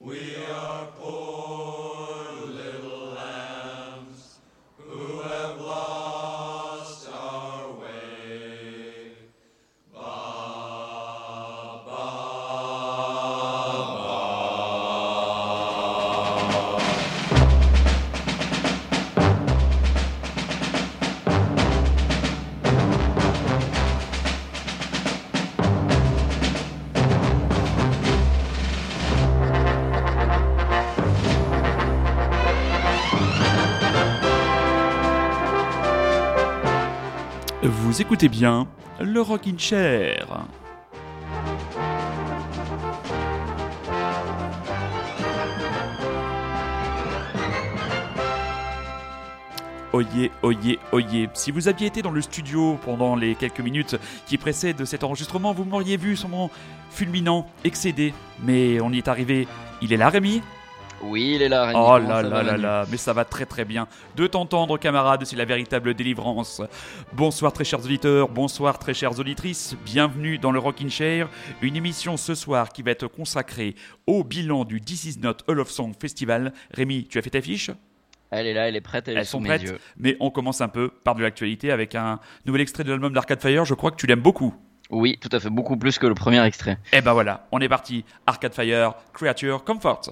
We are poor. Vous écoutez bien le Rockin' Chair. Oyez, oyez, oyez. Si vous aviez été dans le studio pendant les quelques minutes qui précèdent cet enregistrement, vous m'auriez vu sûrement fulminant, excédé. Mais on y est arrivé. Il est là, Rémi? Oui, il est là. Rémi. Oh là là là là, mais ça va très très bien. De t'entendre, camarade, c'est la véritable délivrance. Bonsoir très chers auditeurs, bonsoir très chères auditrices, bienvenue dans le Rockin' Chair, une émission ce soir qui va être consacrée au bilan du This Is Not Hall of Song Festival. Rémi, tu as fait ta fiche? Elle est là, elle est prête, elle, est Elles sous sont prêtes, yeux. mais on commence un peu par de l'actualité avec un nouvel extrait de l'album d'Arcade Fire, je crois que tu l'aimes beaucoup. Oui, tout à fait, beaucoup plus que le premier extrait. Et ben voilà, on est parti. Arcade Fire, Creature Comfort.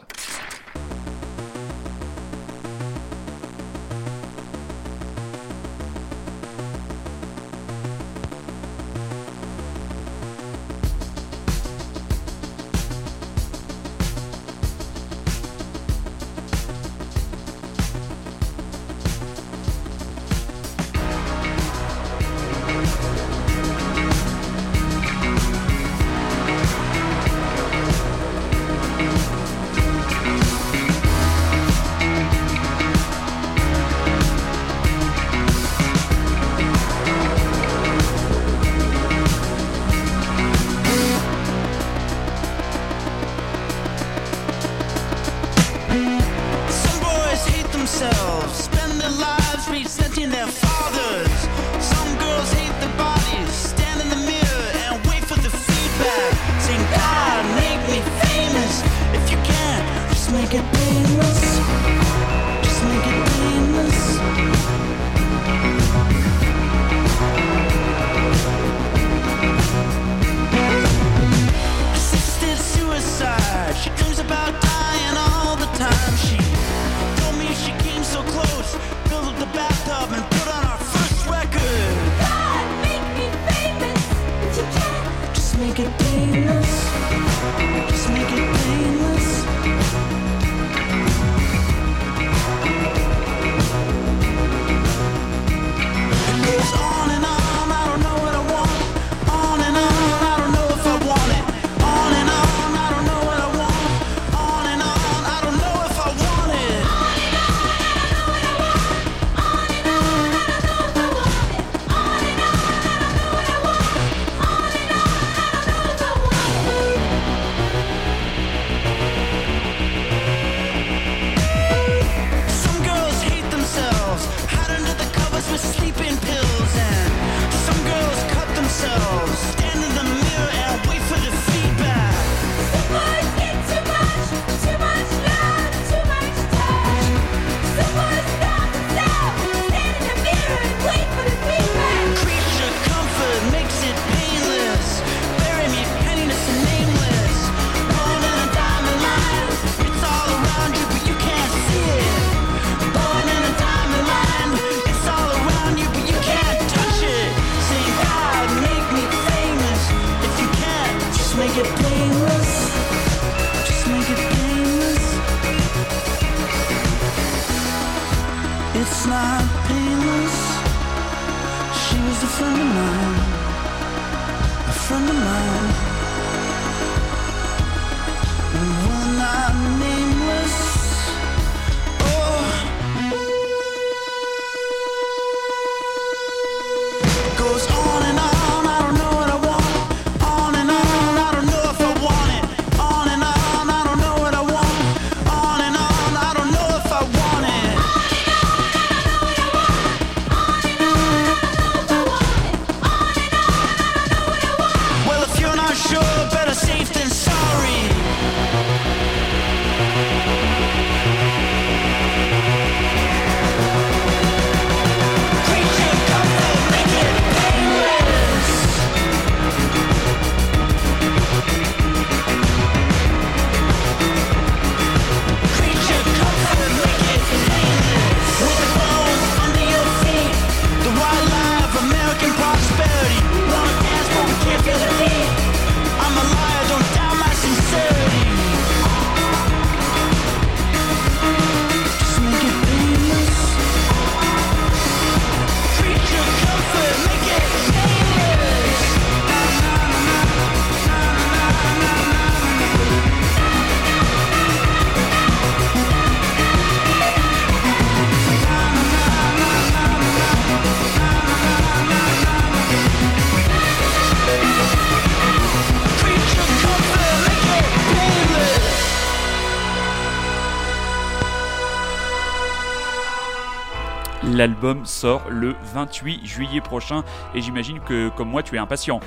L'album sort le 28 juillet prochain et j'imagine que comme moi tu es impatient.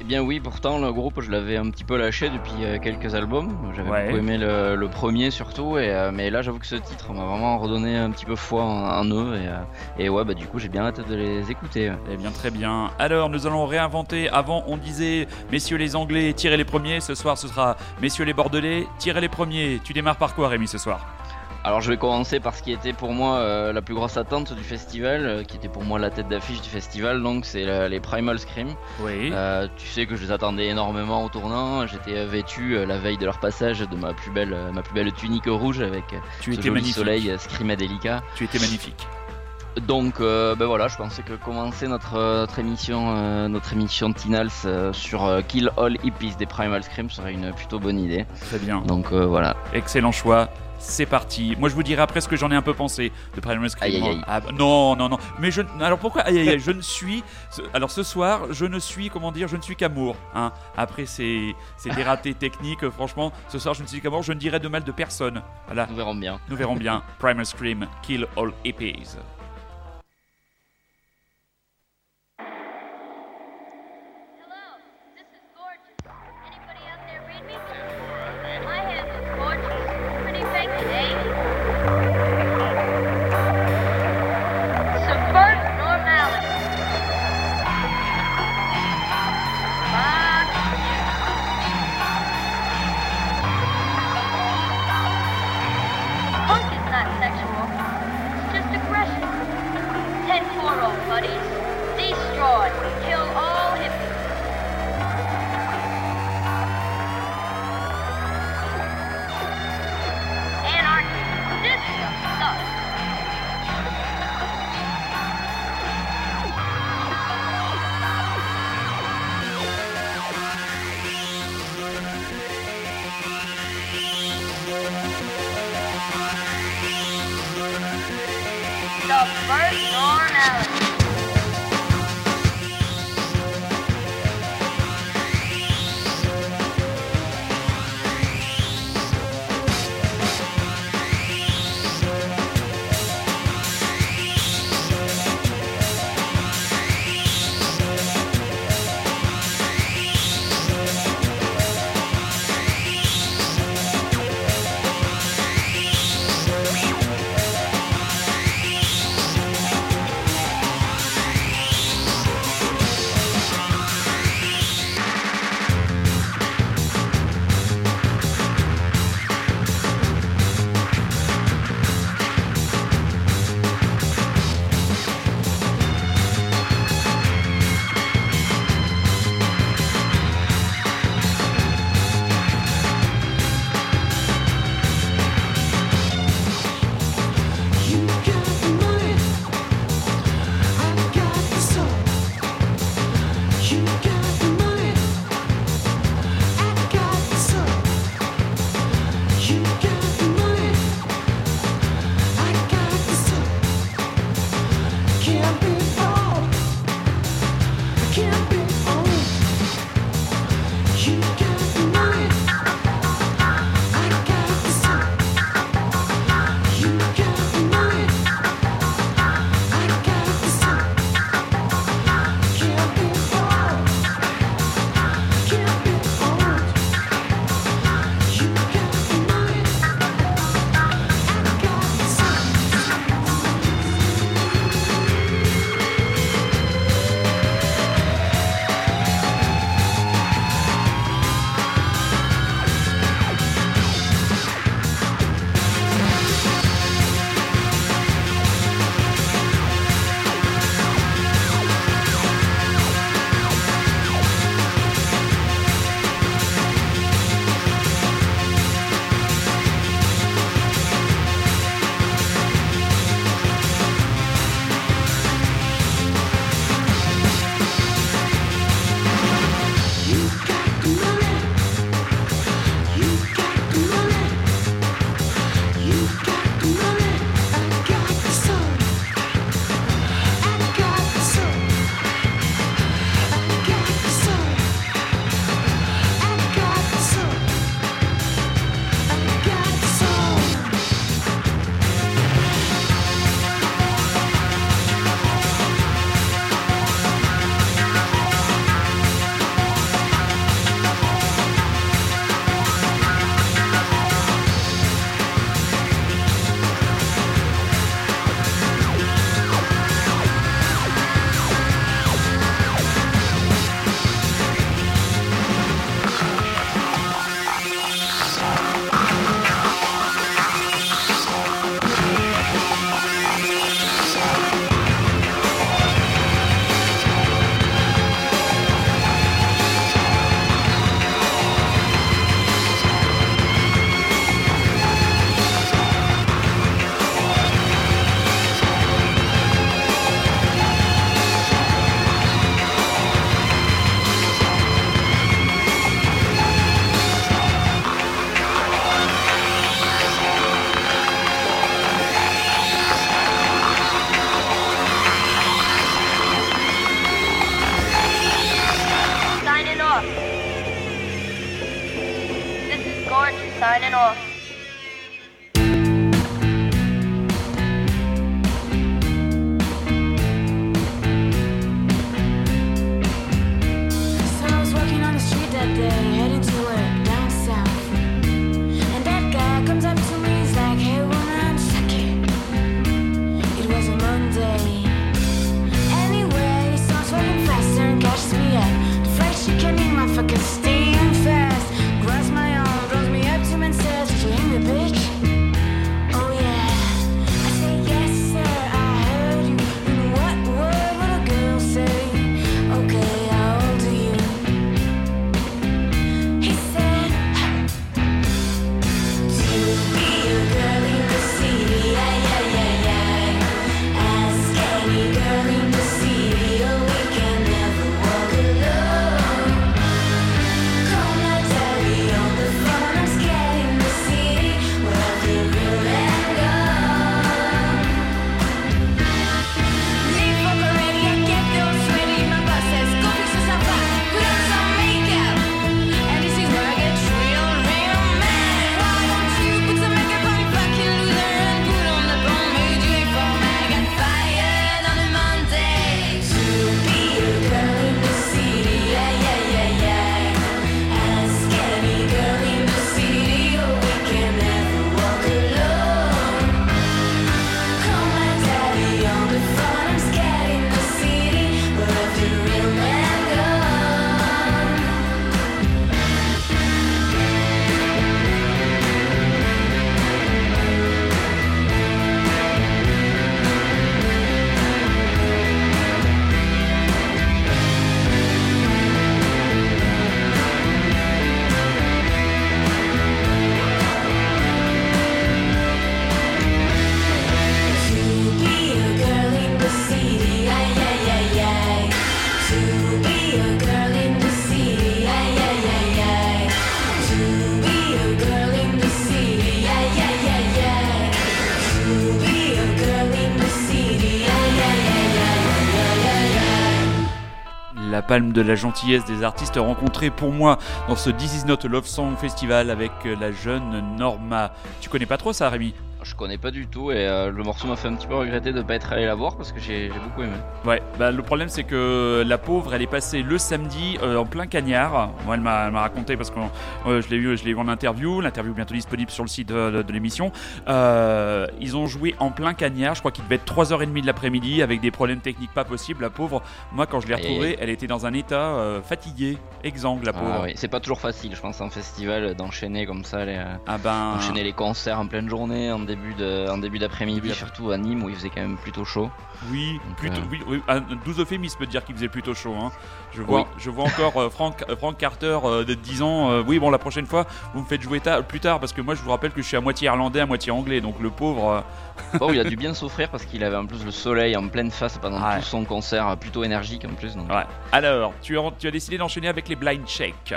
Eh bien oui, pourtant le groupe je l'avais un petit peu lâché depuis euh, quelques albums. J'avais Ouais. beaucoup aimé le, le premier surtout, et, euh, mais là j'avoue que ce titre m'a vraiment redonné un petit peu foi en, en eux. Et, euh, et ouais, bah du coup j'ai bien hâte de les écouter. Eh bien très bien. Alors nous allons réinventer. Avant on disait messieurs les Anglais tirez les premiers. Ce soir ce sera messieurs les Bordelais tirez les premiers. Tu démarres par quoi Rémi ce soir? Alors je vais commencer par ce qui était pour moi euh, la plus grosse attente du festival, euh, qui était pour moi la tête d'affiche du festival, donc c'est les Primal Scream. Oui. Euh, tu sais que je les attendais énormément au tournant. J'étais vêtu la veille de leur passage de ma plus belle, ma plus belle tunique rouge avec tu ce étais joli soleil Screamadelica. Tu étais magnifique. Donc ben voilà, je pensais que commencer notre, notre émission, notre émission Tinals sur Kill All Hippies des Primal Scream serait une plutôt bonne idée. Très bien. Donc voilà. Excellent choix. C'est parti. Moi, je vous dirai après ce que j'en ai un peu pensé de Primal Scream. Aïe, aïe, aïe. Ah, bah, non, non, non. Mais je. Alors pourquoi aïe, Je ne suis. Alors ce soir, je ne suis, comment dire, je ne suis qu'amour. Hein. Après, c'est c'est des ratés techniques. Franchement, ce soir, je ne suis qu'amour. Je ne dirai de mal de personne. Voilà. Nous verrons bien. Nous verrons bien. Primal Scream, Kill All Hippies. De la gentillesse des artistes rencontrés pour moi dans ce This Is Not a Love Song Festival avec euh, la jeune Norma. Tu connais pas trop ça, Rémi? Je connais pas du tout et euh, le morceau m'a fait un petit peu regretter de pas être allé la voir parce que j'ai beaucoup aimé. Ouais, bah le problème c'est que la pauvre, elle est passée le samedi euh, en plein cagnard. Moi, elle m'a raconté parce que euh, je l'ai eu, je l'ai eu en interview. L'interview est bientôt disponible sur le site de, de- de l'émission. Ils ont joué en plein cagnard. Je crois qu'il devait être 3h30 de l'après-midi avec des problèmes techniques pas possibles. La pauvre, moi quand je l'ai retrouvée, elle était dans un état fatigué, exsangue, la pauvre. Ah oui, C'est pas toujours facile, je pense, en festival d'enchaîner comme ça, les, Ah ben. enchaîner les concerts en pleine journée, en début de, en début d'après-midi, Début surtout à Nîmes où il faisait quand même plutôt chaud. Oui, Donc, plutôt, euh, oui, oui, un 12 euphémisme de dire qu'il faisait plutôt chaud. Hein. Je, vois, Oui. je vois encore euh, Frank, euh, Frank Carter de 10 ans. oui, bon, la prochaine fois, vous me faites jouer ta- plus tard parce que moi, je vous rappelle que je suis à moitié irlandais, à moitié anglais. Donc le pauvre. euh, Bon, il a dû bien souffrir parce qu'il avait en plus le soleil en pleine face pendant Ouais. tout son concert, euh, plutôt énergique en plus. Donc. ouais. Alors, tu as, tu as décidé d'enchaîner avec les blind shakes.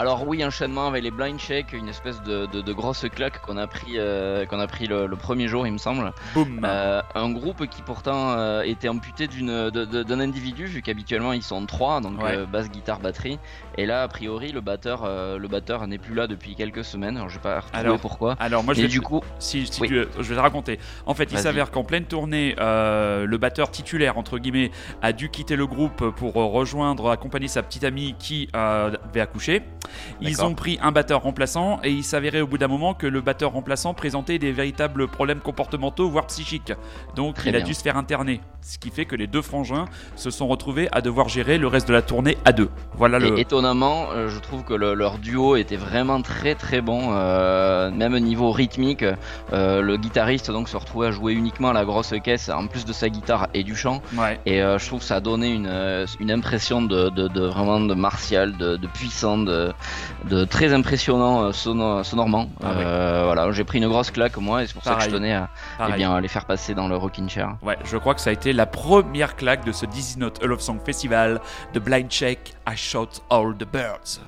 Alors oui, enchaînement avec les blind shakes, une espèce de, de, de grosse claque qu'on a pris, euh, qu'on a pris le, le premier jour, il me semble. Boum. Euh, un groupe qui pourtant euh, était amputé d'une d'un individu vu qu'habituellement ils sont trois donc Ouais. basse guitare batterie et là a priori le batteur le batteur n'est plus là depuis quelques semaines alors je vais pas retrouver Alors, pourquoi Alors, moi, je et vais du coup Si, si Oui. tu veux, je vais te raconter. En fait, il s'avère qu'en pleine tournée, le batteur titulaire, entre guillemets, a dû quitter le groupe pour rejoindre, accompagner sa petite amie qui avait accouché. Ils ont pris un batteur remplaçant et il s'avérait au bout d'un moment que le batteur remplaçant présentait des véritables problèmes comportementaux, voire psychiques. Donc, Très il a dû se faire interner. Ce qui fait que les deux frangins se sont retrouvés à devoir gérer le reste de la tournée à deux. Voilà et le. étonnamment euh, je trouve que le- leur duo était vraiment très très bon euh, même au niveau rythmique euh, le guitariste donc se retrouvait à jouer uniquement la grosse caisse en plus de sa guitare et du chant Ouais. Et euh, je trouve que ça a donné une, une impression de, de, de vraiment de martial, de, de puissant, de, de très impressionnant euh, sono- sonorement. Ah ouais. Euh, voilà, j'ai pris une grosse claque moi et c'est pour ça que je tenais à eh bien, les faire passer dans le rocking chair. Ouais, je crois que ça a été la première claque de ce Is Not a Love Song Festival de Blind Check I Shot All the Birds.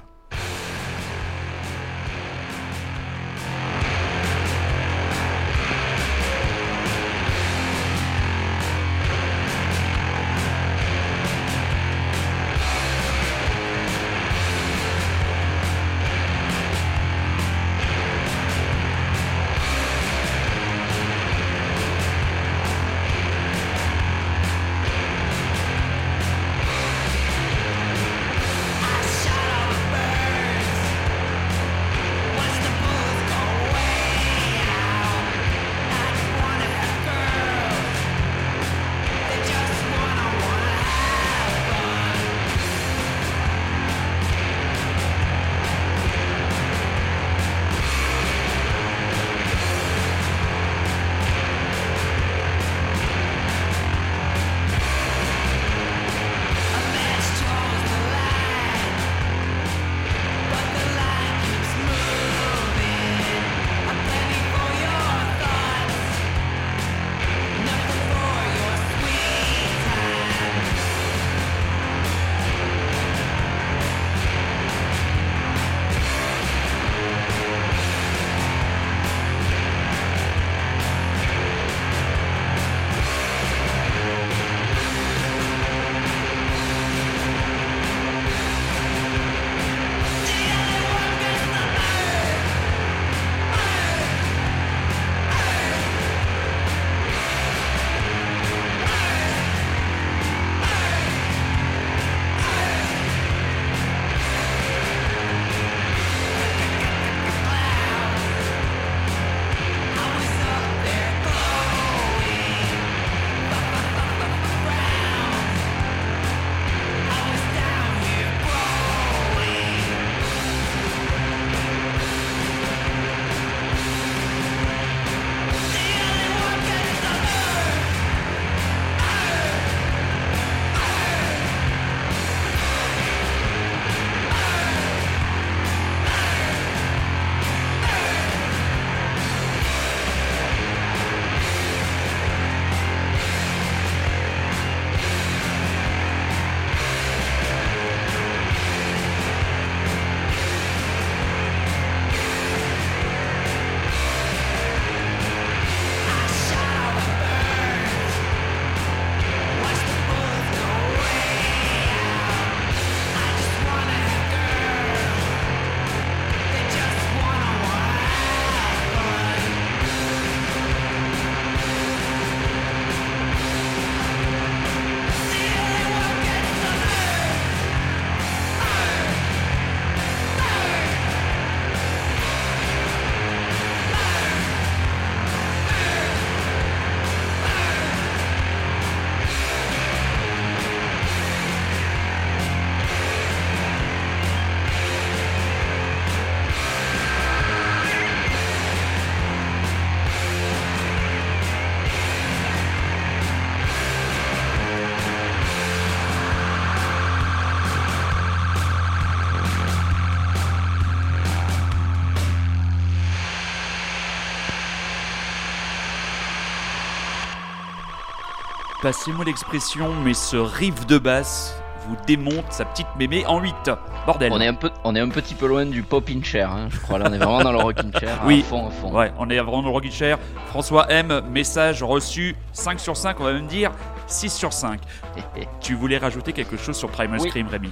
Passez-moi l'expression, mais ce riff de basse vous démonte sa petite mémé en 8. Bordel. On est un peu, on est un petit peu loin du pop in chair, hein, je crois. Là, on est vraiment dans le rocking chair. Oui. À fond, à fond. Ouais, on est vraiment dans le Rockin' Chair. François M, message reçu 5 sur 5, on va même dire 6 sur 5. Tu voulais rajouter quelque chose sur Primal Oui. Scream, Rémi?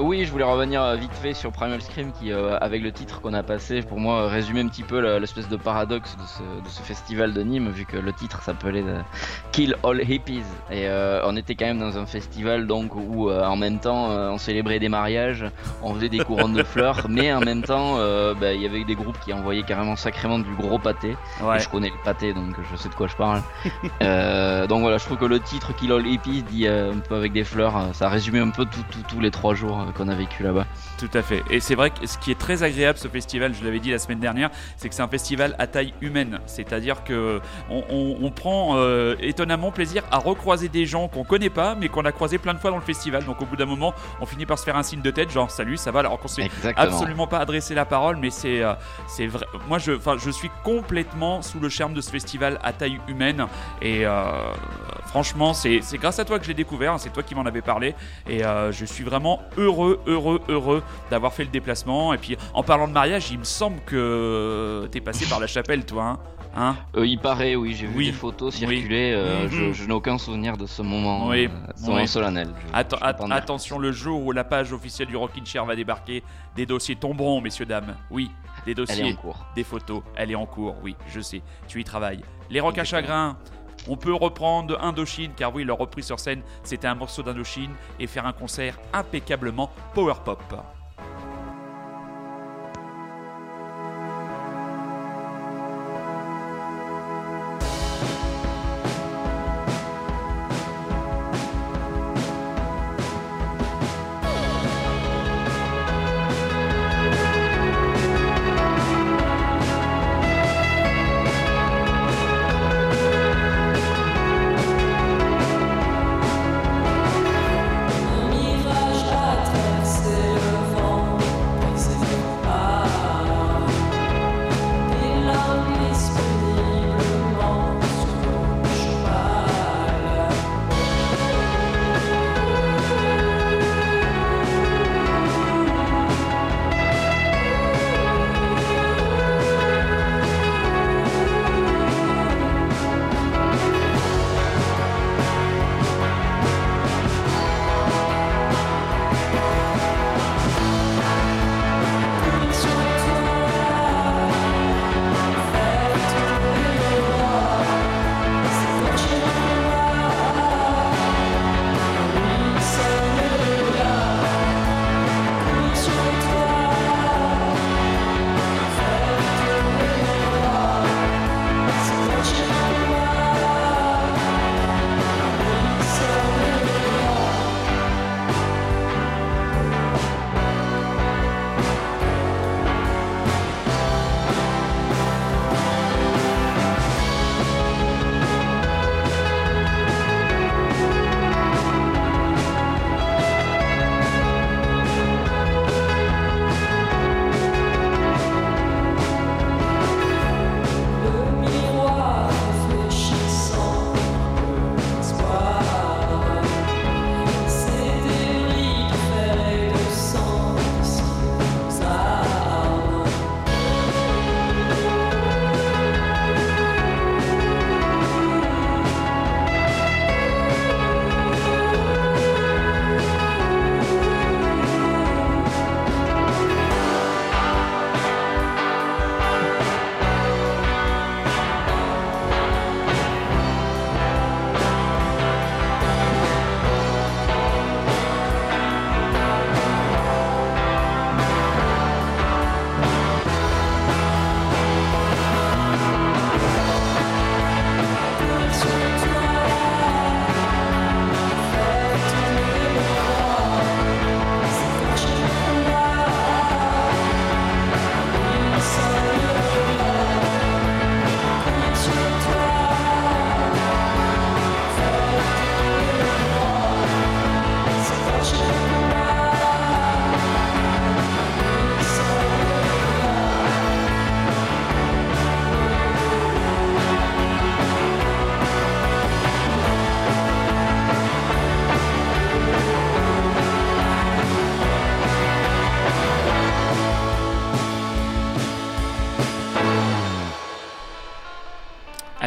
Oui, je voulais revenir euh, vite fait sur Primal Scream qui, euh, avec le titre qu'on a passé, pour moi, euh, résumait un petit peu l'espèce de paradoxe de ce, de ce festival de Nîmes, vu que le titre s'appelait euh, Kill All Hippies. Et euh, on était quand même dans un festival donc où, en même temps, on célébrait des mariages, on faisait des couronnes de fleurs, mais en même temps, bah, il y avait des groupes qui envoyaient carrément sacrément du gros pâté. Ouais. Et je connais le pâté, donc je sais de quoi je parle. Donc voilà, je trouve que le titre Kill All Hippies dit un peu avec des fleurs, ça résumait un peu tous les trois jours qu'on a vécu là-bas. Tout à fait. Et c'est vrai que ce qui est très agréable ce festival, je l'avais dit la semaine dernière, c'est que c'est un festival à taille humaine. C'est-à-dire que on, on- on prend euh, étonnamment plaisir à recroiser des gens qu'on connaît pas, mais qu'on a croisés plein de fois dans le festival. Donc au bout d'un moment, on finit par se faire un signe de tête, genre salut, ça va, alors qu'on s'est absolument pas adressé la parole, mais c'est euh, c'est vrai. Moi, je, enfin, je suis complètement sous le charme de ce festival à taille humaine. Et euh, franchement, c'est grâce à toi que j'ai découvert. hein, C'est toi qui m'en avais parlé. Et euh, je suis vraiment heureux, heureux, heureux d'avoir fait le déplacement. Et puis, en parlant de mariage, il me semble que t'es passé par la chapelle, toi. Hein Hein Euh, il paraît, oui, j'ai vu Oui. des photos Oui. circuler. euh, Mhm. Je, je n'ai aucun souvenir de ce moment, Oui. euh, ce moment Oui. solennel. Je- Atten- je attention, le jour où la page officielle du Rockin' Chair va débarquer, des dossiers tomberont, messieurs, dames. Oui, des Elle dossiers. est en cours. des photos. Elle est en cours, oui, je sais. Tu y travailles. Les rocs à chagrin. On peut reprendre Indochine, car oui, leur reprise sur scène, c'était un morceau d'Indochine, et faire un concert impeccablement power pop.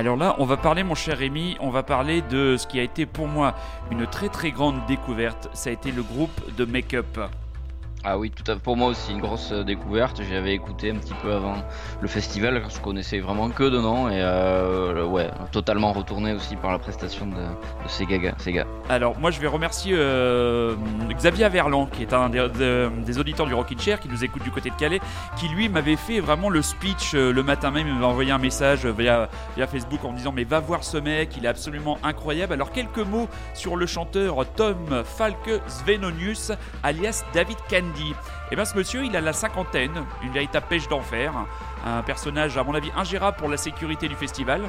Alors là, on va parler, mon cher Rémi, on va parler de ce qui a été pour moi une très très grande découverte. Ça a été le groupe de Make-up. Ah oui, tout à pour moi aussi une grosse euh, découverte. J'avais écouté un petit peu avant le festival, je connaissais vraiment que de nom et euh, ouais, totalement retourné aussi par la prestation de, ces. Ces gars. Alors moi je vais remercier euh, Xavier Averlan qui est un des, de- des auditeurs du Rockin' Chair qui nous écoute du côté de Calais qui lui m'avait fait vraiment le speech le matin même il m'avait envoyé un message via, via Facebook en me disant mais va voir ce mec il est absolument incroyable alors quelques mots sur le chanteur Tom Falke Svenonius alias David Candy et bien ce monsieur il a la cinquantaine une véritable pêche d'enfer un personnage à mon avis ingérable pour la sécurité du festival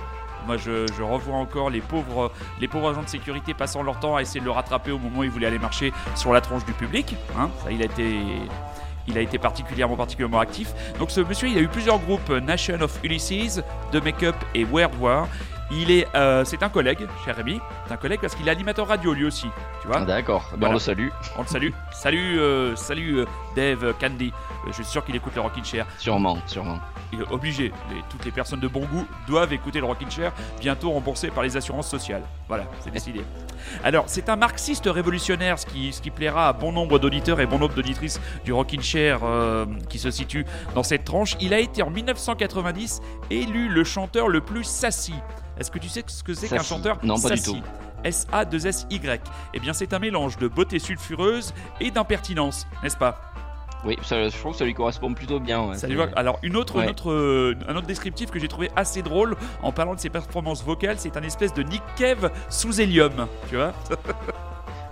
moi, je, revois encore les pauvres, les agents de sécurité passant leur temps à essayer de le rattraper au moment où il voulait aller marcher sur la tronche du public. Hein. Il a été. Particulièrement, actif. Donc ce monsieur, il a eu plusieurs groupes, Nation of Ulysses, The Makeup et World War. Il est, euh, c'est un collègue, cher Rémi, c'est un collègue parce qu'il est animateur radio lui aussi, tu vois. D'accord, Voilà. on le salue, On le salue. Salut, euh, salut euh, Dave Candy. Je suis sûr qu'il écoute le Rockin' Chair sûrement, sûrement. il est obligé. Les- toutes les personnes de bon goût doivent écouter le Rockin' Chair, bientôt remboursé par les assurances sociales. Voilà, c'est décidé. Alors, c'est un marxiste révolutionnaire, ce qui, ce qui plaira à bon nombre d'auditeurs et bon nombre d'auditrices du Rockin' Chair qui se situe dans cette tranche. Il a été en 1990 élu le chanteur le plus sassy. Est-ce que tu sais ce que c'est qu'un chanteur Non, pas du tout. S-A-2-S-Y. Eh bien, c'est un mélange de beauté sulfureuse et d'impertinence, n'est-ce pas? Oui, ça, je trouve que ça lui correspond plutôt bien. ouais. ça lui va. Alors une autre, Ouais. une autre, euh, un autre descriptif que j'ai trouvé assez drôle en parlant de ses performances vocales, c'est un espèce de Nick Cave sous hélium, tu vois?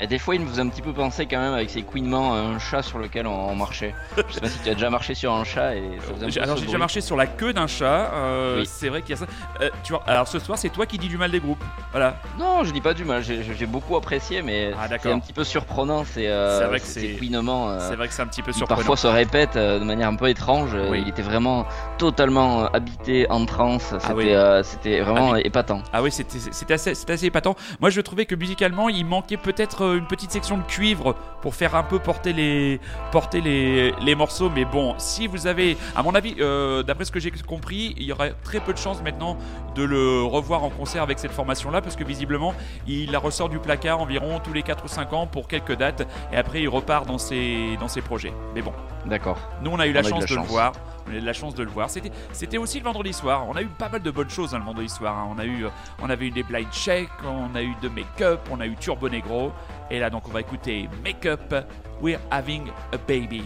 Et des fois, il me faisait un petit peu penser quand même avec ses couinements à un chat sur lequel on, on marchait. Je sais pas si tu as déjà marché sur un chat et ça faisait un J'ai- peu Alors j'ai déjà marché sur la queue d'un chat. euh, Oui. C'est vrai qu'il y a ça. Euh, tu vois. Alors ce soir, c'est toi qui dis du mal des groupes. Voilà. Non, je dis pas du mal, j'ai beaucoup apprécié, mais Ah, c'est un petit peu surprenant. C'est euh, C'est vrai que ces c'est- couinements, euh, C'est vrai que c'est un petit peu surprenant. parfois se répètent euh, de manière un peu étrange. Euh, Oui. Il était vraiment totalement euh, habité en transe. C'était Ah oui. euh, c'était vraiment Ah épatant. Ah oui, c'était assez, c'était assez épatant. Moi, je trouvais que musicalement, il manquait peut-être euh, une petite section de cuivre pour faire un peu porter les, porter les, les morceaux. Mais bon, si vous avez, à mon avis, euh, d'après ce que j'ai compris, il y aurait très peu de chances maintenant de le revoir en concert avec cette formation-là, parce que visiblement, il la ressort du placard environ tous les 4 ou 5 ans pour quelques dates, et après, il repart dans ses, dans ses projets. Mais bon. D'accord. Nous, on a eu On la de chance de le voir. On a eu la chance de le voir. C'était, c'était aussi le vendredi soir. On a eu pas mal de bonnes choses hein, le vendredi soir. hein. On a eu, euh, on avait eu des blind checks, on a eu de make-up, on a eu Turbo Negro. Et là, donc, on va écouter Make-up. We're having a baby.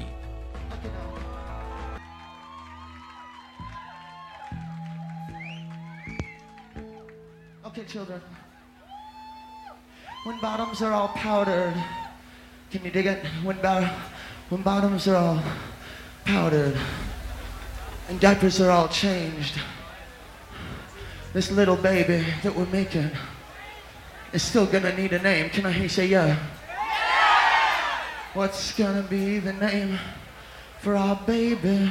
Okay, children. When bottoms are all powdered, can you dig it? When, bo- when bottoms are all powdered and diapers are all changed, this little baby that we're making is still gonna need a name. Can I hear you say yeah? What's gonna be the name for our baby?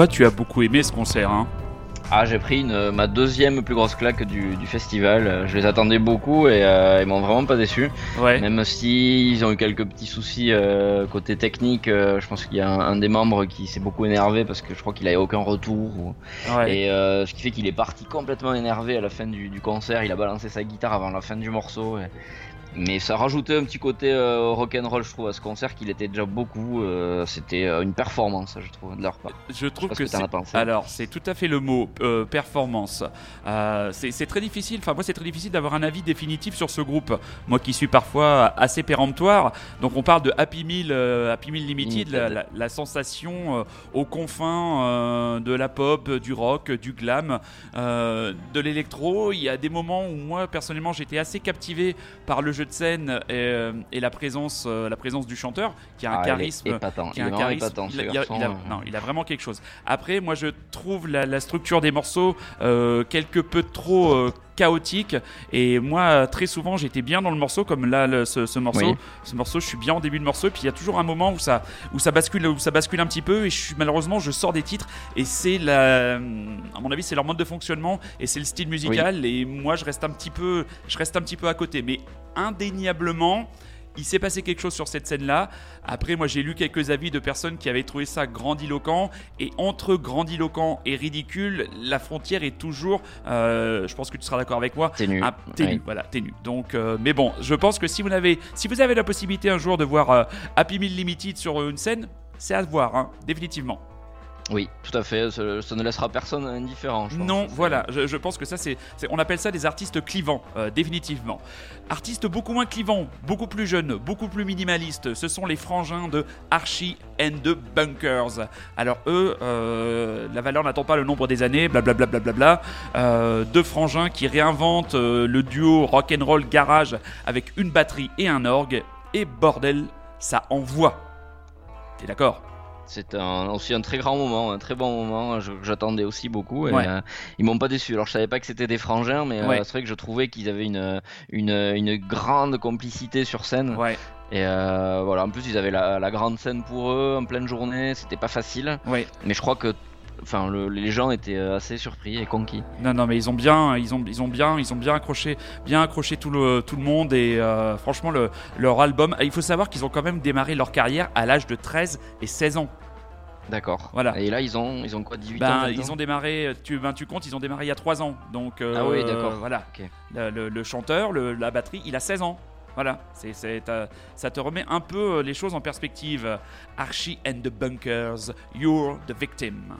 Toi, tu as beaucoup aimé ce concert, hein Ah, j'ai pris une, ma deuxième plus grosse claque du, du festival. Euh, Je les attendais beaucoup et euh, ils m'ont vraiment pas déçu. Ouais. Même si ils ont eu quelques petits soucis euh, côté technique, euh, je pense qu'il y a un, un des membres qui s'est beaucoup énervé parce que je crois qu'il avait aucun retour. ou- ouais. Et euh, ce qui fait qu'il est parti complètement énervé à la fin du, du concert. Il a balancé sa guitare avant la fin du morceau. et- Mais ça rajoutait un petit côté euh, rock'n'roll, je trouve, à ce concert qu'il était déjà beaucoup. euh, C'était euh, une performance, je trouve, de leur part. Je trouve pas que que pensé. alors c'est tout à fait le mot euh, performance. C'est très difficile. Enfin moi c'est très difficile d'avoir un avis définitif sur ce groupe. Moi qui suis parfois assez péremptoire. Donc on parle de Happy Meal, Happy Meal Limited, la, la- la sensation aux confins de la pop, du rock, du glam, de l'électro. Il y a des moments où moi personnellement j'étais assez captivé par le jeu de scène et, euh, et la présence, euh, la présence du chanteur qui a un Ah, il charisme épatant. qui Il a un charisme. épatant, il, a, il a- garçon, il a- non, il a vraiment quelque chose. Après, moi, je trouve la, la structure des morceaux euh, quelque peu trop chaotique. Et moi, très souvent, j'étais bien dans le morceau, comme là, le- ce, ce morceau. Oui. Ce morceau, je suis bien au début de morceau. Et puis il y a toujours un moment où ça, où ça bascule, où ça bascule un petit peu. Et je suis, malheureusement, je sors des titres. Et c'est la, à mon avis, c'est leur mode de fonctionnement et c'est le style musical. Et moi, je reste un petit peu, je reste un petit peu à côté. Mais indéniablement. Il s'est passé quelque chose sur cette scène-là. Après, moi, j'ai lu quelques avis de personnes qui avaient trouvé ça grandiloquent. Et entre grandiloquent et ridicule, la frontière est toujours. euh, je pense que tu seras d'accord avec moi. Ténu. Ah, ténu, Oui. voilà, ténu. Donc, euh, mais bon, je pense que si vous avez, si vous avez la possibilité un jour de voir euh, Happy Meal Limited sur une scène, c'est à voir, hein, définitivement. Oui, tout à fait. Ça, ne laissera personne indifférent. Non, voilà, je, pense que ça c'est- on appelle ça des artistes clivants, euh, définitivement. Artistes beaucoup moins clivants, beaucoup plus jeunes, beaucoup plus minimalistes. Ce sont les frangins de Archie and the Bunkers. Alors eux, euh, la valeur n'attend pas le nombre des années, blablabla. Bla, bla, bla, bla. Euh, deux frangins qui réinventent euh, le duo rock and roll garage avec une batterie et un orgue. Et bordel, ça envoie. T'es d'accord? C'est un, aussi un très grand moment, un très bon moment. que J'attendais aussi beaucoup. Et, Ouais. euh, ils m'ont pas déçu. Alors je savais pas que c'était des frangins, mais euh, c'est vrai que je trouvais qu'ils avaient une, une, une grande complicité sur scène. Ouais, Et euh, voilà, en plus ils avaient la, la grande scène pour eux en pleine journée. C'était pas facile, mais je crois que, enfin, le- les gens étaient assez surpris et conquis. Non, non, mais ils ont bien, ils ont, ils ont bien, ils ont bien accroché, bien accroché tout le, tout le monde et euh, franchement le, leur album. Il faut savoir qu'ils ont quand même démarré leur carrière à l'âge de 13 et 16 ans. D'accord. Voilà. Et là ils ont, ils ont quoi, 18 ans Ben, maintenant ils ont démarré, tu, ben, tu comptes, ils ont démarré il y a 3 ans. Donc euh, Ah oui, d'accord. Voilà. Le, le- le chanteur, le- la batterie, il a 16 ans. Voilà, c'est, c'est, euh, ça te remet un peu euh, les choses en perspective. Archie and the Bunkers, You're the Victim.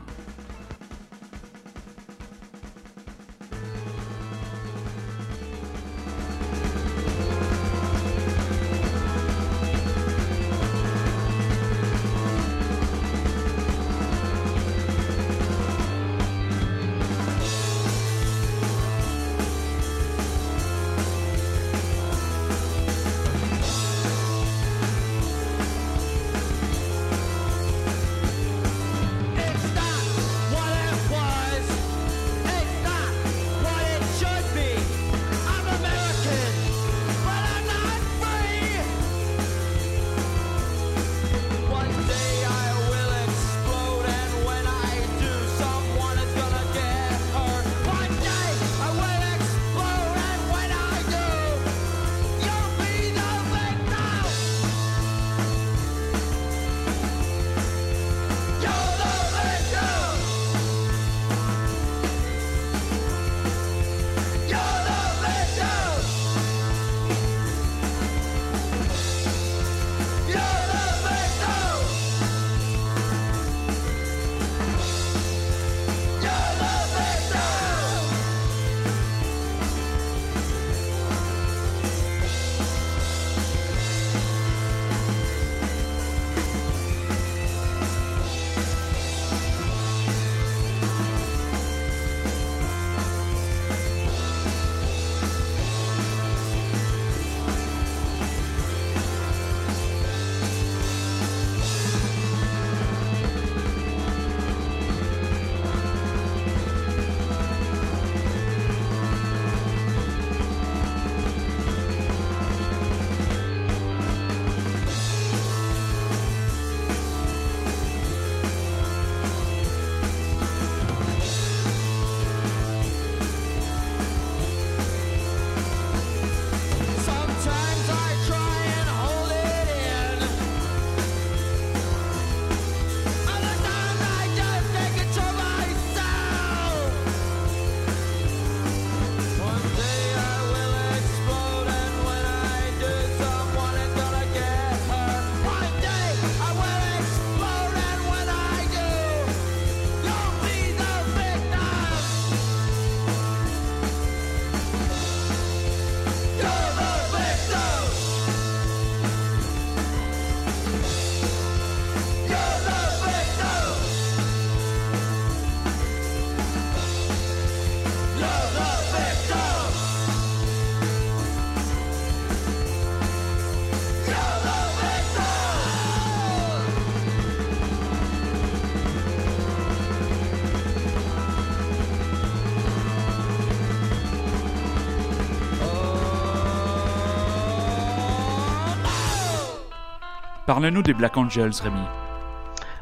Parle-nous des Black Angels, Rémi.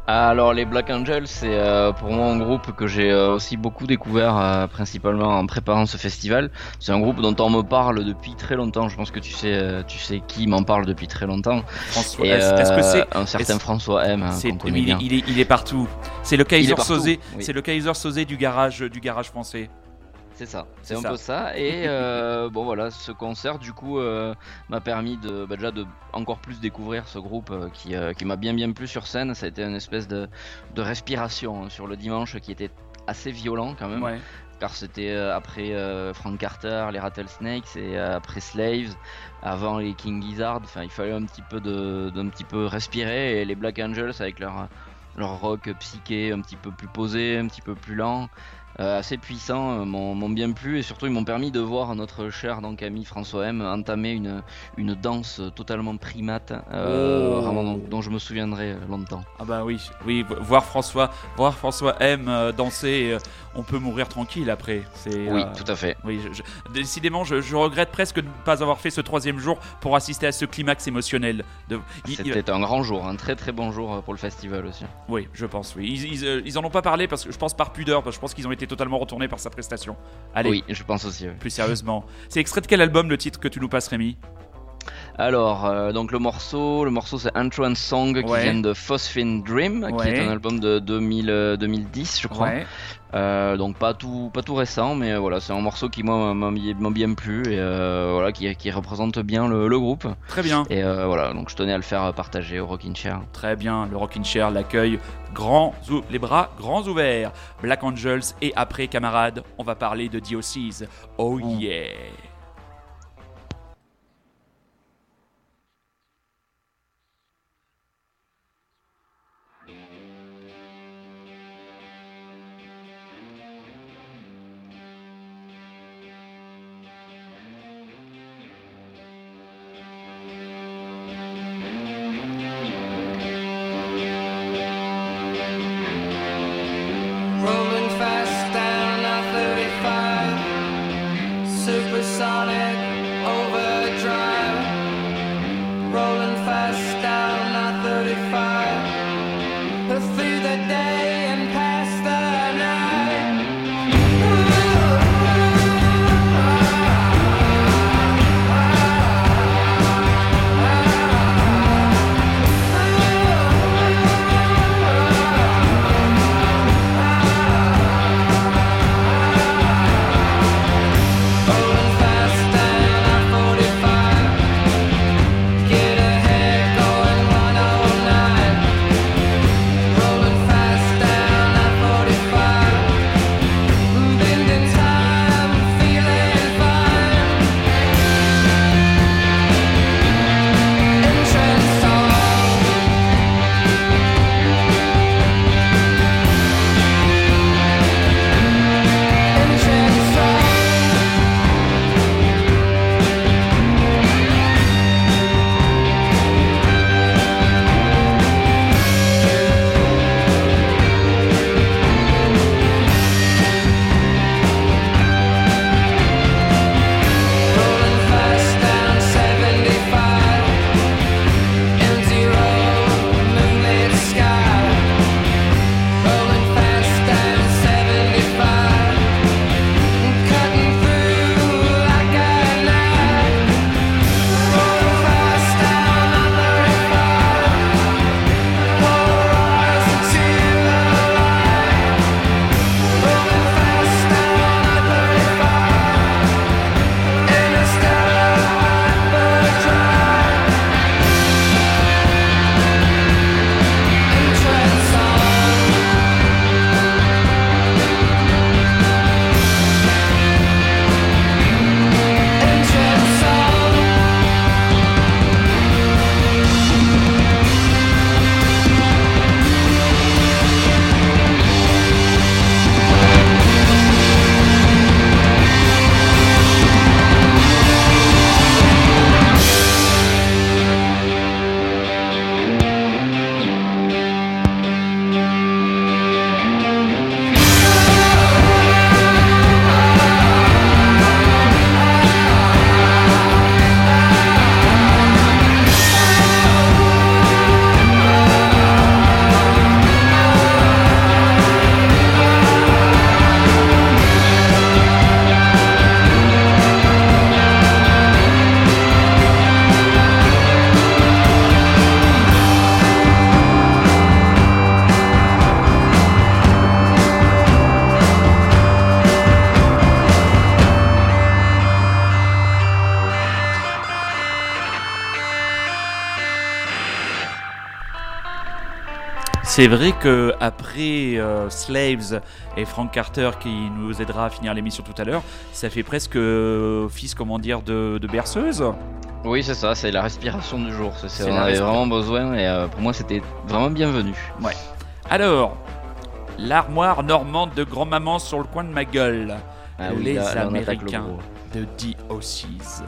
Alors les Black Angels, c'est euh, pour moi un groupe que j'ai euh, aussi beaucoup découvert, euh, principalement en préparant ce festival. C'est un groupe dont on me parle depuis très longtemps. Je pense que tu sais, tu sais qui m'en parle depuis très longtemps. François, est-ce que c'est un certain François M hein, il, est- bien. il est, il est partout. C'est le Kaiser oui. C'est le Kaiser Soze du garage du garage français. C'est ça, C'est un ça. peu ça. Et euh, bon voilà, ce concert du coup euh, m'a permis de bah, déjà de encore plus découvrir ce groupe euh, qui, qui m'a bien bien plu sur scène. Ça a été une espèce de, de respiration hein, sur le dimanche qui était assez violent quand même. Ouais. car c'était après Frank Carter, les Rattlesnakes et après Slaves, avant les King Gizzard. Enfin, il fallait un petit peu de, d'un petit peu respirer et les Black Angels avec leur leur rock psyché un petit peu plus posé, un petit peu plus lent. Euh, assez puissant, euh, m'ont bien plu et surtout ils m'ont permis de voir notre cher donc ami François M entamer une, une danse totalement primate, euh, Oh. vraiment dont, dont je me souviendrai longtemps. Ah bah oui, oui, vo- voir François, voir François M danser, on peut mourir tranquille après. C'est Oui, euh, tout à fait. Oui, je- je- décidément, je, je regrette presque de ne pas avoir fait ce troisième jour pour assister à ce climax émotionnel. De, il- il- C'était un grand jour, un très très bon jour pour le festival aussi. oui, je pense. Oui, ils, ils, ils en ont pas parlé parce que je pense par pudeur, parce que je pense qu'ils ont été totalement retournés par sa prestation. Allez, Oui, je pense aussi. oui. plus sérieusement, c'est extrait de quel album le titre que tu nous passes, Rémi? Alors, euh, donc le morceau, le morceau c'est Entrance Song qui vient de Phosphine Dream, qui est un album de 2000, euh, 2010, je crois. Ouais. Euh, donc pas tout, pas tout récent, mais voilà, c'est un morceau qui moi m'a bien plu et voilà, qui, qui représente bien le, le groupe. Très bien, Et voilà, donc je tenais à le faire partager au Rockin' Chair. très bien. Le Rockin' Chair l'accueille grands, les bras grands ouverts. Black Angels et après, camarades, on va parler de Diocese. Oh yeah. C'est vrai que après euh, Slaves et Frank Carter qui nous aidera à finir l'émission tout à l'heure, ça fait presque euh, office comment dire de, de berceuse. Oui, c'est ça, c'est la respiration du jour. C'est- on avait vraiment besoin et euh, pour moi c'était vraiment bienvenu. Alors, l'armoire normande de grand-maman sur le coin de ma gueule. Ah oui, Les là- là, le Américains. gros. de DOCs.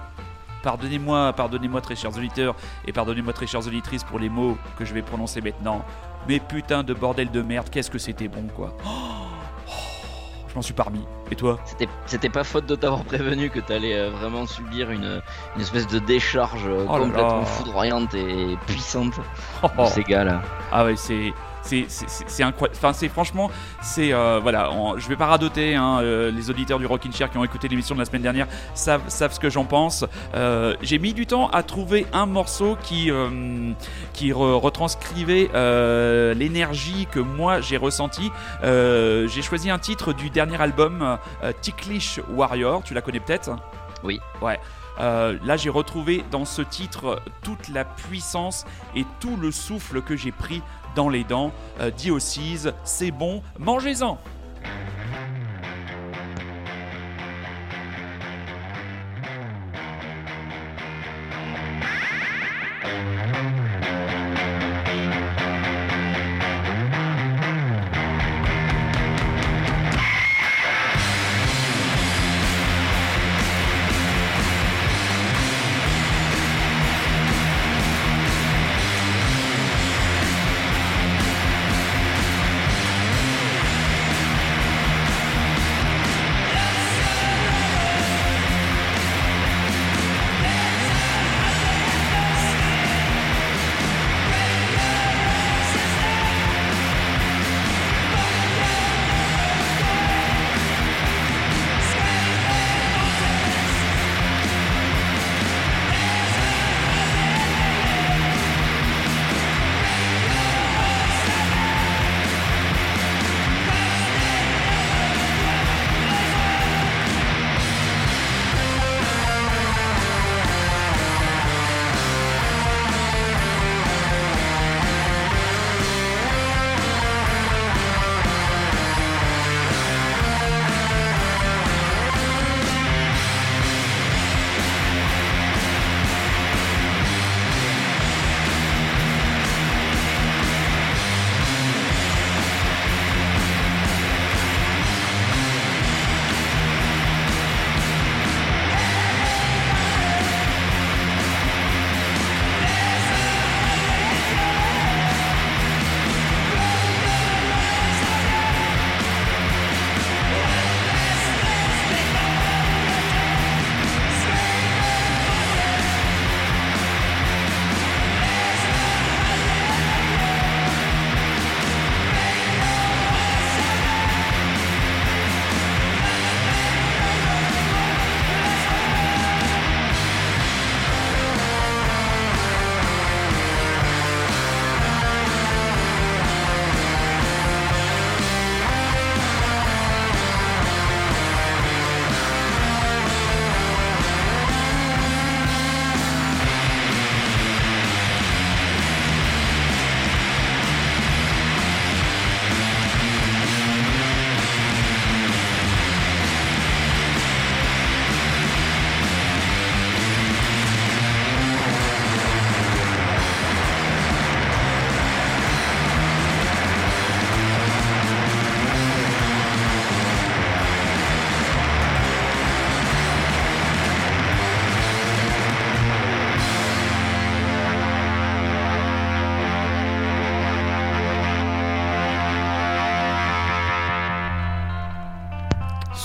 Pardonnez-moi, pardonnez-moi très chers auditeurs et pardonnez-moi très chères auditrices pour les mots que je vais prononcer maintenant. Mais putain de bordel de merde, qu'est-ce que c'était bon quoi. Oh, oh, je m'en suis parmi. Et toi? C'était- pas faute de t'avoir prévenu que t'allais euh, vraiment subir une, une espèce de décharge euh, Oh là complètement là. foudroyante et puissante Oh, de ces gars-là. Ah ouais, c'est c'est incroyable. Enfin, c'est franchement, c'est euh, voilà. en- je vais pas radoter. Hein, euh, les auditeurs du Rockin' Chair qui ont écouté l'émission de la semaine dernière savent savent ce que j'en pense. Euh, J'ai mis du temps à trouver un morceau qui euh, qui re- retranscrivait l'énergie que moi j'ai ressentie. J'ai choisi un titre du dernier album Ticklish Warrior. Tu la connais peut-être? Oui. Ouais. Euh, là, j'ai retrouvé dans ce titre toute la puissance et tout le souffle que j'ai pris dans les dents. Euh, Diocese, c'est bon, mangez-en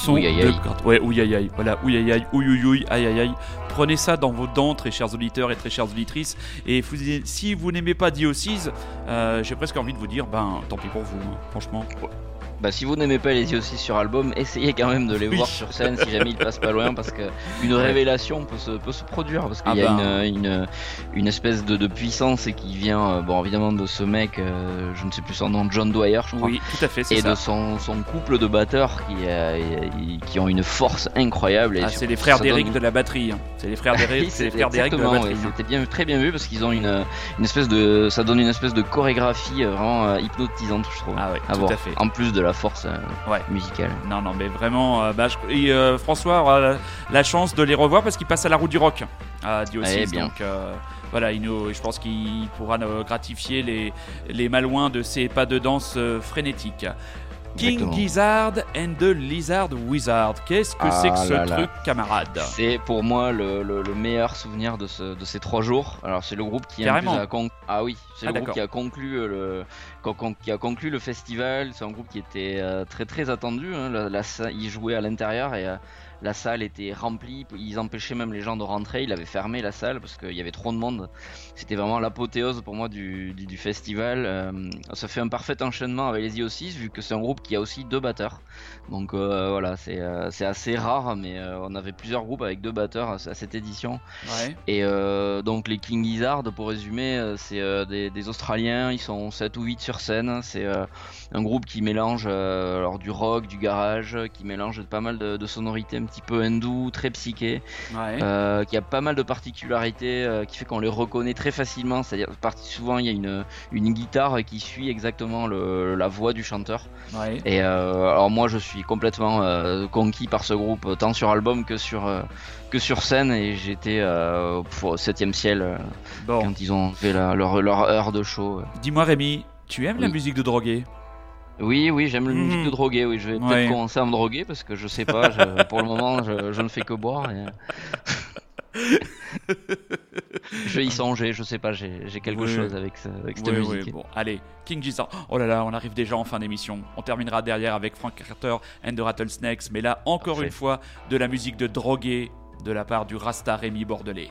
Son Ouïe, aïe, de aïe. Ouais, ouïe aïe aïe. Voilà, ouïe aïe aïe. Prenez ça dans vos dents, très chers auditeurs et très chères auditrices. Et vous- si vous n'aimez pas Diocese, euh, j'ai presque envie de vous dire, ben tant pis pour vous, hein, franchement. Bah, si vous n'aimez pas les aussi sur album, essayez quand même de les Oui. voir sur scène si jamais ils passent pas loin parce que une révélation peut se, peut se produire parce qu'il Ah y a bah. une, une, une espèce de, de puissance et qui vient, euh, bon évidemment de ce mec, euh, je ne sais plus son nom, John Dwyer, je crois. Oui, tout à fait, c'est Et ça. de son, son couple de batteurs qui, euh, qui ont une force incroyable. Ah, c'est les frères d'Eric donne- de la batterie. hein. C'est les frères d'Eric, de la batterie. ouais, hein. C'était bien, très bien vu parce qu'ils ont une, une espèce de, ça donne une espèce de chorégraphie vraiment hypnotisante, je trouve. Ah ouais, à tout voir. à fait. En plus de la force euh, Ouais. musicale. Non, non, mais vraiment, euh, bah, je- et, euh, François aura la, la chance de les revoir parce qu'il passe à la roue du rock à Diocèse. Eh bien. donc voilà, il nous, je pense qu'il pourra gratifier les, les malouins de ses pas de danse frénétiques. King Exactement. Gizzard and the Lizard Wizard. Qu'est-ce que Ah c'est que ce là là. truc, camarade C'est pour moi le, le- le meilleur souvenir de, ce- de ces trois jours. Alors c'est le groupe qui Carrément. a con- ah oui, c'est Ah, le groupe d'accord. qui a conclu le con- con- qui a conclu le festival. C'est un groupe qui était euh, très très attendu. hein. La, ils jouaient à l'intérieur et euh, la salle était remplie. Ils empêchaient même les gens de rentrer. Il avait fermé la salle parce qu'il y avait trop de monde. C'était vraiment l'apothéose pour moi du, du, du festival. Euh, ça fait un parfait enchaînement avec les IO6 vu que c'est un groupe qui a aussi deux batteurs. Donc euh, voilà, c'est euh, c'est assez rare, mais on avait plusieurs groupes avec deux batteurs à, à cette édition. Ouais. Et donc les King Gizzard, pour résumer, c'est des, des Australiens, ils sont 7 ou 8 sur scène. C'est un groupe qui mélange alors, du rock, du garage, qui mélange pas mal de, de sonorités un petit peu hindou, très psyché, Ouais. euh, qui a pas mal de particularités euh, qui fait qu'on les reconnaît très facilement. C'est-à-dire souvent il y a une, une guitare qui suit exactement le- la voix du chanteur. ouais. Et euh, alors moi je suis complètement conquis par ce groupe tant sur album que sur que sur scène et j'étais au septième ciel Bon, quand ils ont fait la- leur, leur heure de show. dis-moi Rémi, tu aimes la musique de drogué? Oui oui j'aime la Mhm. musique de droguer oui je vais Ouais. peut-être commencer à me droguer parce que je sais pas je- pour le moment je, je ne fais que boire. et- je vais y songer je sais pas j'ai quelque Oui. chose avec, ce- avec cette Oui, musique. oui, bon, allez, King Gizzard. Oh là là, on arrive déjà en fin d'émission. On terminera derrière avec Frank Carter and the Rattlesnakes, mais là, encore Parfait. une fois, de la musique de drogué de la part du Rasta Rémi Bordelais.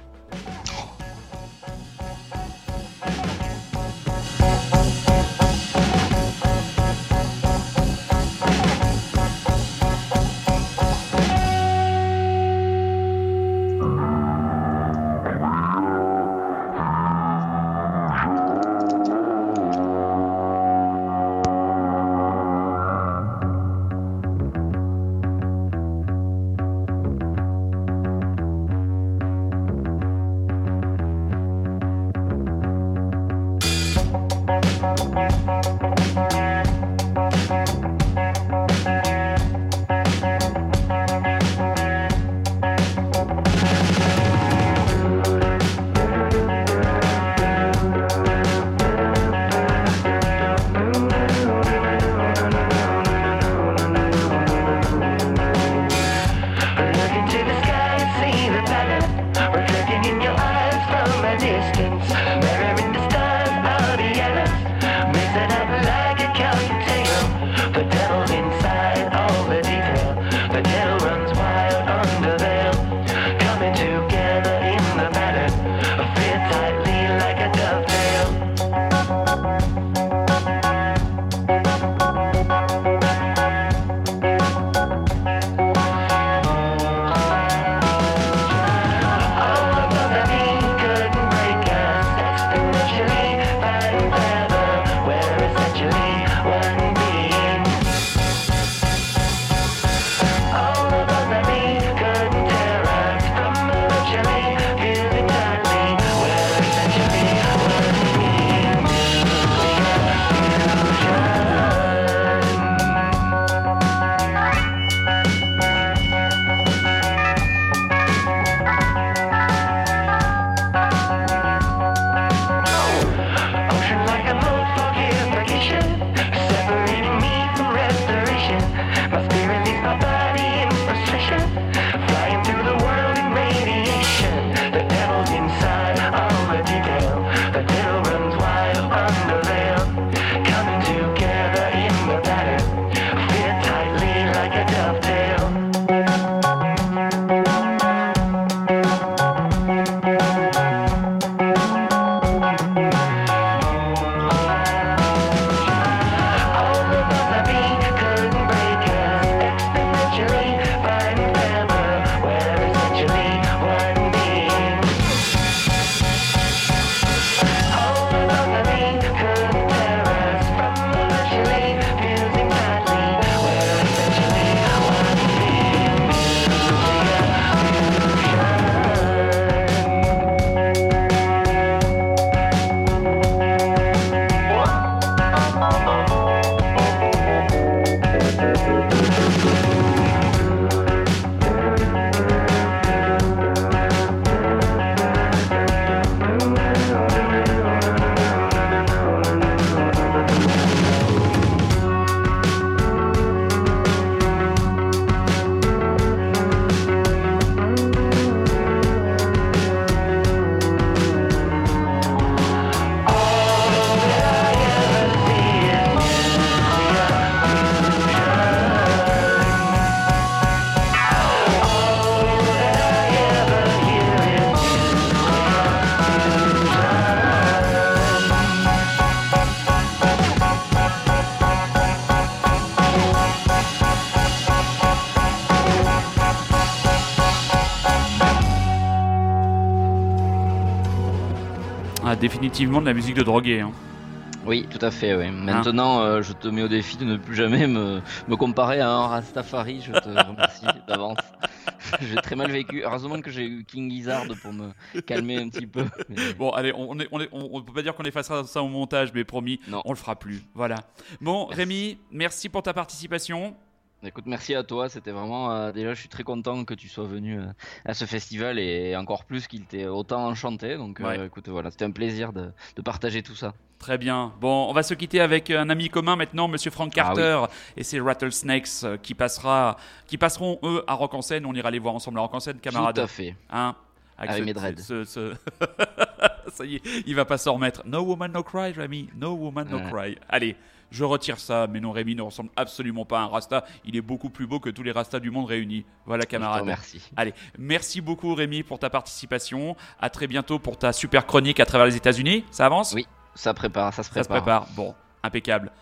Définitivement de la musique de drogué. hein. Oui, tout à fait. Oui. Maintenant, euh, je te mets au défi de ne plus jamais me, me comparer à un Rastafari. Je te remercie d'avance. j'ai très mal vécu. Heureusement que j'ai eu King Gizzard pour me calmer un petit peu. Mais- Bon, allez, on, on peut pas dire qu'on effacera ça au montage, mais promis, Non. on le fera plus. Voilà. Bon, Merci. Rémi, merci pour ta participation. Écoute, merci à toi. C'était vraiment. euh, déjà, je suis très content que tu sois venu euh, à ce festival et encore plus qu'il t'ait autant enchanté. Donc, euh, Ouais. écoute, voilà, c'était un plaisir de, de partager tout ça. Très bien. Bon, on va se quitter avec un ami commun maintenant, Monsieur Frank Ah oui. Carter et ses Rattlesnakes qui passera, qui passeront eux à Rock en scène. On ira les voir ensemble à Rock en scène, camarades. Tout à fait. Hein Avec ce- dreads. ce- ce- ça y est, il va pas s'en remettre. No woman, no cry, Rémi. No woman, no Ouais. cry. Allez, je retire ça. Mais non, Rémi ne ressemble absolument pas à un Rasta. Il est beaucoup plus beau que tous les Rastas du monde réunis. Voilà, camarades. remercie. Allez, merci beaucoup Rémi pour ta participation. À très bientôt pour ta super chronique à travers les États-Unis. Ça avance? Oui, ça prépare, ça se Ça se prépare. prépare. Bon, impeccable.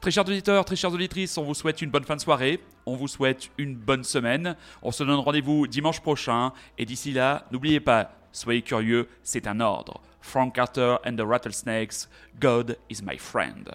Très chers auditeurs, très chères auditrices, on vous souhaite une bonne fin de soirée. On vous souhaite une bonne semaine. On se donne rendez-vous dimanche prochain. Et d'ici là, n'oubliez pas, soyez curieux, c'est un ordre. Frank Carter and the Rattlesnakes, God is my friend.